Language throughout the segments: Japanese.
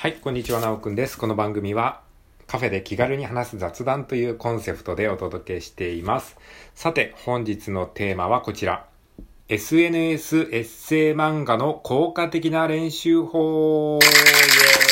はい、こんにちは、なおくんです。この番組はカフェで気軽に話す雑談というコンセプトでお届けしています。さて、本日のテーマはこちら。SNS エッセイ漫画の効果的な練習法イエーイ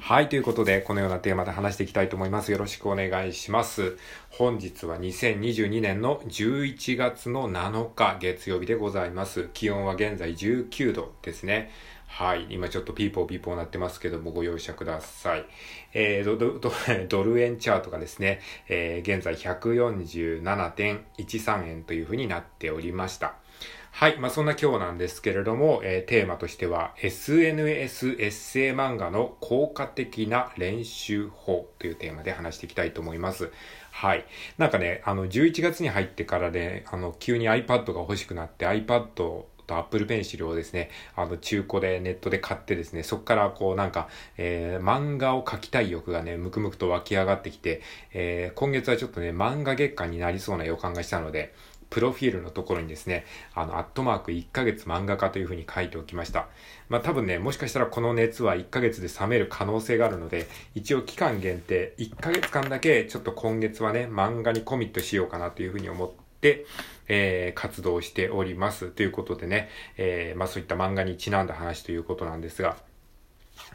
はい、ということで、このようなテーマで話していきたいと思います。よろしくお願いします。本日は2022年の11月の7日月曜日でございます。気温は現在19度ですね。はい。今ちょっとピーポーピーポーなってますけども、ご容赦ください。えー、ドドドドル円チャートがですね、えー、現在147.13円というふうになっておりました。はい。まあ、そんな今日なんですけれども、えー、テーマとしては、SNS エッセイ漫画の効果的な練習法というテーマで話していきたいと思います。はい。なんかね、あの、11月に入ってからね、あの、急に iPad が欲しくなって iPad をと Apple Pencil をですね、あの、中古でネットで買ってですね、そこからこうなんか、えー、漫画を描きたい欲がね、むくむくと湧き上がってきて、えー、今月はちょっとね、漫画月間になりそうな予感がしたので、プロフィールのところにですね、あの、アットマーク1ヶ月漫画家というふうに書いておきました。まあ多分ね、もしかしたらこの熱は1ヶ月で冷める可能性があるので、一応期間限定、1ヶ月間だけちょっと今月はね、漫画にコミットしようかなというふうに思って、えー、活動しております。ということでね、えー、まあそういった漫画にちなんだ話ということなんですが、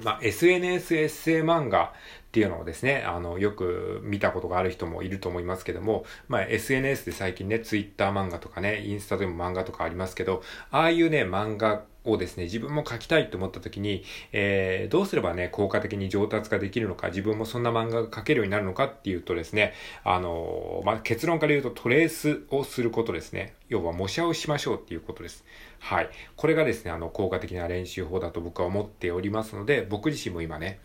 まあ、SNS エッセイ漫画っていうのをですね、あの、よく見たことがある人もいると思いますけども、まあ、SNS で最近ね、Twitter 漫画とかね、インスタでも漫画とかありますけど、ああいうね、漫画をですね、自分も描きたいと思った時に、えー、どうすればね、効果的に上達ができるのか、自分もそんな漫画が描けるようになるのかっていうとですね、あのー、まあ、結論から言うとトレースをすることですね。要は模写をしましょうっていうことです。はい。これがですね、あの、効果的な練習法だと僕は思っておりますので、僕自身も今ね、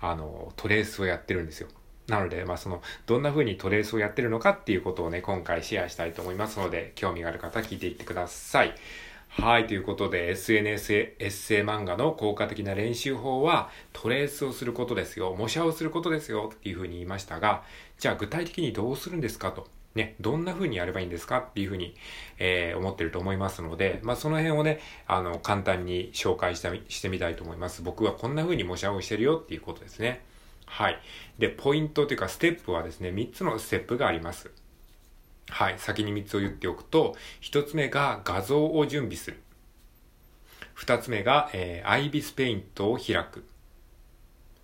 あの、トレースをやってるんですよ。なので、まあ、その、どんな風にトレースをやってるのかっていうことをね、今回シェアしたいと思いますので、興味がある方は聞いていってください。はい、ということで SNS エッセイ漫画の効果的な練習法はトレースをすることですよ、模写をすることですよっていう風に言いましたが、じゃあ具体的にどうするんですかと。ね、どんな風にやればいいんですかっていう風に、えー、思ってると思いますので、まあ、その辺をね、あの、簡単に紹介したしてみたいと思います。僕はこんな風に模写をしてるよっていうことですね。はい。で、ポイントというかステップはですね、3つのステップがあります。はい。先に3つを言っておくと、1つ目が画像を準備する。2つ目が、えー、アイビスペイントを開く。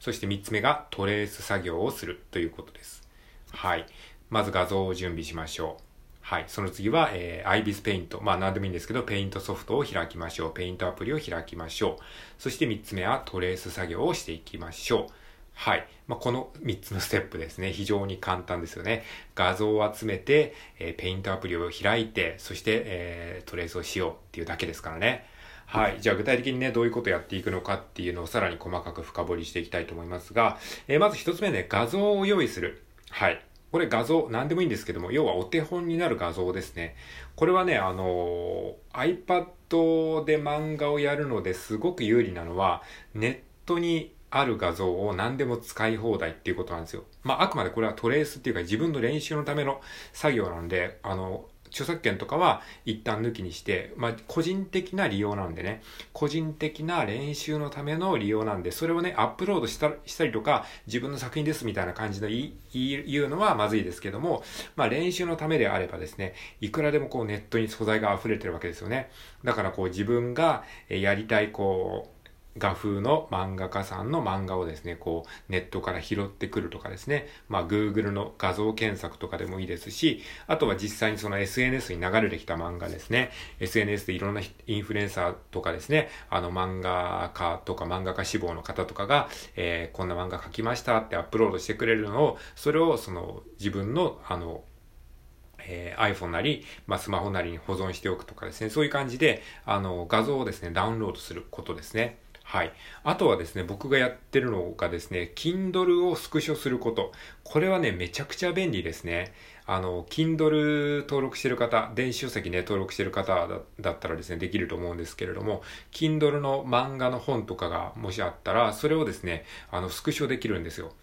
そして3つ目がトレース作業をするということです。はい。まず画像を準備しましょう。はい。その次は、えー、IBIS ペイント。まあ何でもいいんですけど、ペイントソフトを開きましょう。ペイントアプリを開きましょう。そして3つ目はトレース作業をしていきましょう。はい。まあ、この3つのステップですね。非常に簡単ですよね。画像を集めて、えー、ペイントアプリを開いて、そして、えー、トレースをしようっていうだけですからね。はい。じゃあ具体的にね、どういうことをやっていくのかっていうのをさらに細かく深掘りしていきたいと思いますが、えー、まず一つ目ね、画像を用意する。はい。これ画像、何でもいいんですけども、要はお手本になる画像ですね。これはね、あの、iPad で漫画をやるのですごく有利なのは、ネットにある画像を何でも使い放題っていうことなんですよ。まあ、あくまでこれはトレースっていうか自分の練習のための作業なんで、あの、著作権とかは一旦抜きにして、まあ、個人的な利用なんでね、個人的な練習のための利用なんで、それをね、アップロードしたしたりとか、自分の作品ですみたいな感じで言い言うのはまずいですけども、まあ、練習のためであればですね、いくらでもこうネットに素材が溢れてるわけですよね。だからこう自分がやりたいこう、画風の漫画家さんの漫画をですね、こう、ネットから拾ってくるとかですね、まあ、Google の画像検索とかでもいいですし、あとは実際にその SNS に流れてきた漫画ですね、SNS でいろんなインフルエンサーとかですね、あの漫画家とか漫画家志望の方とかが、えー、こんな漫画描きましたってアップロードしてくれるのを、それをその自分の、あの、えー、iPhone なり、まあ、スマホなりに保存しておくとかですね、そういう感じで、あの、画像をですね、ダウンロードすることですね。はい。あとはですね、僕がやってるのがですね、Kindle をスクショすること。これはね、めちゃくちゃ便利ですね。あの、Kindle 登録してる方、電子書籍ね、登録してる方だったらですね、できると思うんですけれども、Kindle の漫画の本とかがもしあったら、それをですね、あの、スクショできるんですよ。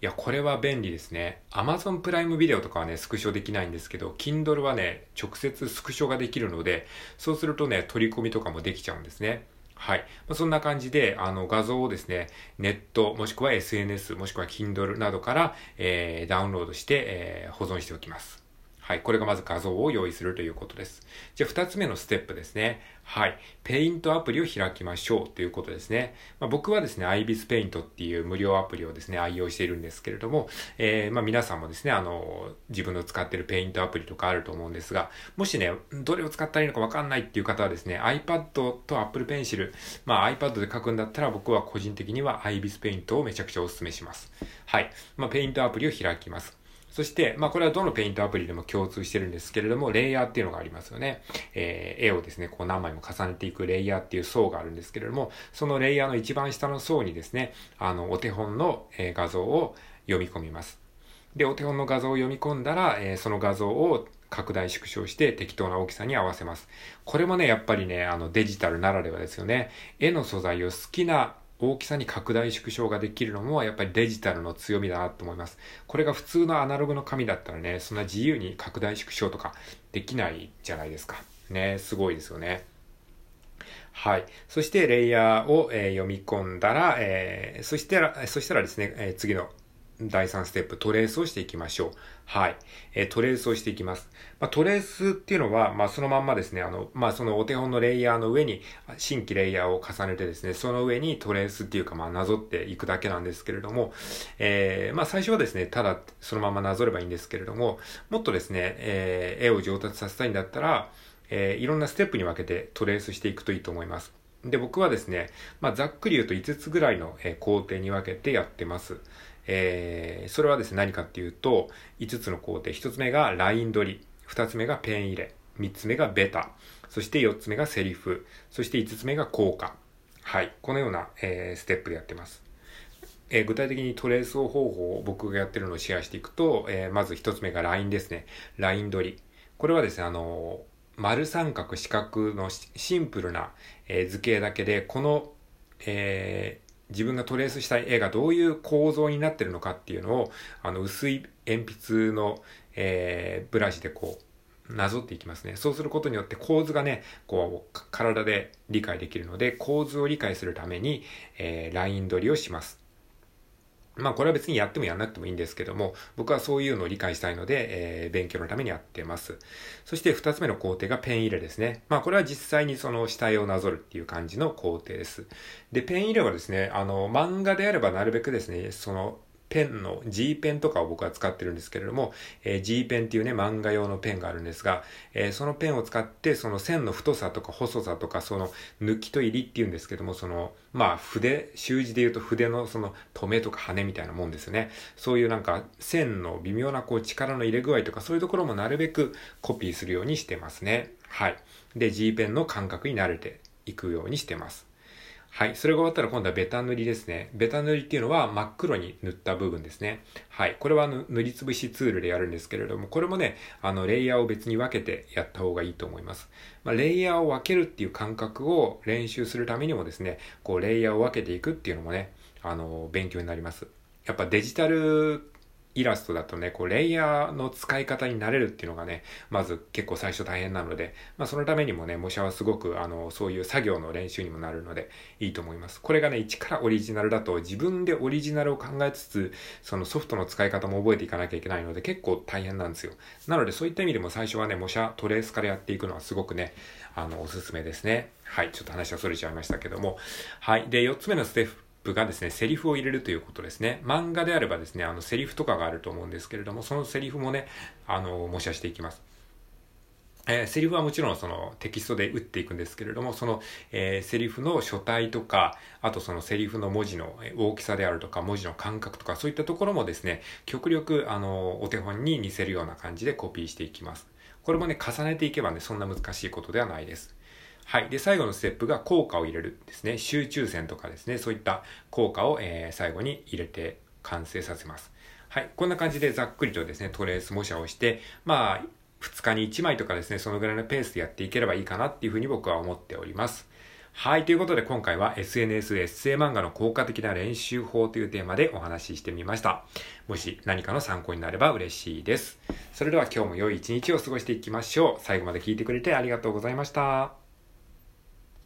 いや、これは便利ですね。Amazon プライムビデオとかはね、スクショできないんですけど、Kindle はね、直接スクショができるので、そうするとね、取り込みとかもできちゃうんですね。はい。まあ、そんな感じで、あの、画像をですね、ネット、もしくは SNS、もしくは Kindle などから、えー、ダウンロードして、えー、保存しておきます。はい。これがまず画像を用意するということです。じゃあ、二つ目のステップですね。はい。ペイントアプリを開きましょうということですね。まあ、僕はですね、IBIS ペイントっていう無料アプリをですね、愛用しているんですけれども、えー、まあ、皆さんもですね、あの、自分の使っているペイントアプリとかあると思うんですが、もしね、どれを使ったらいいのかわかんないっていう方はですね、iPad と Apple Pencil、まあ、iPad で書くんだったら僕は個人的には IBIS ペイントをめちゃくちゃお勧めします。はい。まあ、ペイントアプリを開きます。そして、まあこれはどのペイントアプリでも共通してるんですけれども、レイヤーっていうのがありますよね。えー、絵をですね、こう何枚も重ねていくレイヤーっていう層があるんですけれども、そのレイヤーの一番下の層にですね、あの、お手本の、え画像を読み込みます。で、お手本の画像を読み込んだら、えー、その画像を拡大縮小して適当な大きさに合わせます。これもね、やっぱりね、あのデジタルならではですよね。絵の素材を好きな大きさに拡大縮小ができるのもやっぱりデジタルの強みだなと思います。これが普通のアナログの紙だったらね、そんな自由に拡大縮小とかできないじゃないですか。ね、すごいですよね。はい。そして、レイヤーを、えー、読み込んだら、えー、そしたら、そしたらですね、えー、次の第3ステップ、トレースをしていきましょう。はい。え、トレースをしていきます。まあ、トレースっていうのは、まあ、そのまんまですね、あの、まあ、そのお手本のレイヤーの上に、新規レイヤーを重ねてですね、その上にトレースっていうか、まあ、なぞっていくだけなんですけれども、えー、まあ、最初はですね、ただそのままなぞればいいんですけれども、もっとですね、えー、絵を上達させたいんだったら、えー、いろんなステップに分けてトレースしていくといいと思います。で、僕はですね、まあ、ざっくり言うと5つぐらいの、工程に分けてやってます。えー、それはですね、何かっていうと、5つの工程。1つ目がライン取り。2つ目がペン入れ。3つ目がベタ。そして4つ目がセリフ。そして5つ目が効果。はい。このような、えー、ステップでやってます。えー、具体的にトレース方法を僕がやってるのをシェアしていくと、えー、まず1つ目がラインですね。ライン取り。これはですね、あの丸三角四角のシンプルな、え、図形だけで、この、え自分がトレースしたい絵がどういう構造になってるのかっていうのを、あの、薄い鉛筆の、えー、ブラシでこう、なぞっていきますね。そうすることによって構図がね、こう、体で理解できるので、構図を理解するために、えー、ライン取りをします。まあこれは別にやってもやんなくてもいいんですけども、僕はそういうのを理解したいので、えー、勉強のためにやってます。そして二つ目の工程がペン入れですね。まあこれは実際にその死体をなぞるっていう感じの工程です。で、ペン入れはですね、あの、漫画であればなるべくですね、そのペンの G ペンとかを僕は使ってるんですけれども、えー、G ペンっていうね、漫画用のペンがあるんですが、えー、そのペンを使って、その線の太さとか細さとか、その抜きと入りっていうんですけども、その、まあ筆、習字で言うと筆のその留めとか羽みたいなもんですね。そういうなんか線の微妙なこう力の入れ具合とか、そういうところもなるべくコピーするようにしてますね。はい。で、G ペンの感覚に慣れていくようにしてます。はい。それが終わったら今度はベタ塗りですね。ベタ塗りっていうのは真っ黒に塗った部分ですね。はい。これは塗りつぶしツールでやるんですけれども、これもね、あの、レイヤーを別に分けてやった方がいいと思います。まあ、レイヤーを分けるっていう感覚を練習するためにもですね、こう、レイヤーを分けていくっていうのもね、あの、勉強になります。やっぱデジタルイラストだとね、こう、レイヤーの使い方になれるっていうのがね、まず結構最初大変なので、まあそのためにもね、模写はすごく、あの、そういう作業の練習にもなるので、いいと思います。これがね、一からオリジナルだと、自分でオリジナルを考えつつ、そのソフトの使い方も覚えていかなきゃいけないので、結構大変なんですよ。なので、そういった意味でも最初はね、模写、トレースからやっていくのはすごくね、あの、おすすめですね。はい、ちょっと話は逸れちゃいましたけども。はい。で、4つ目のステップ、プがですね、セリフを入れるということですね。漫画であればですね、あの、セリフとかがあると思うんですけれども、そのセリフもね、あの、模写していきます。えー、セリフはもちろんそのテキストで打っていくんですけれども、その、えー、セリフの書体とか、あとそのセリフの文字の大きさであるとか、文字の感覚とか、そういったところもですね、極力、あの、お手本に似せるような感じでコピーしていきます。これもね、重ねていけばね、そんな難しいことではないです。はい。で、最後のステップが効果を入れるですね。集中線とかですね。そういった効果を、えー、最後に入れて完成させます。はい。こんな感じでざっくりとですね、トレース模写をして、まあ、2日に1枚とかですね、そのぐらいのペースでやっていければいいかなっていうふうに僕は思っております。はい。ということで今回は SNS エッセイ漫画の効果的な練習法というテーマでお話ししてみました。もし何かの参考になれば嬉しいです。それでは今日も良い一日を過ごしていきましょう。最後まで聞いてくれてありがとうございました。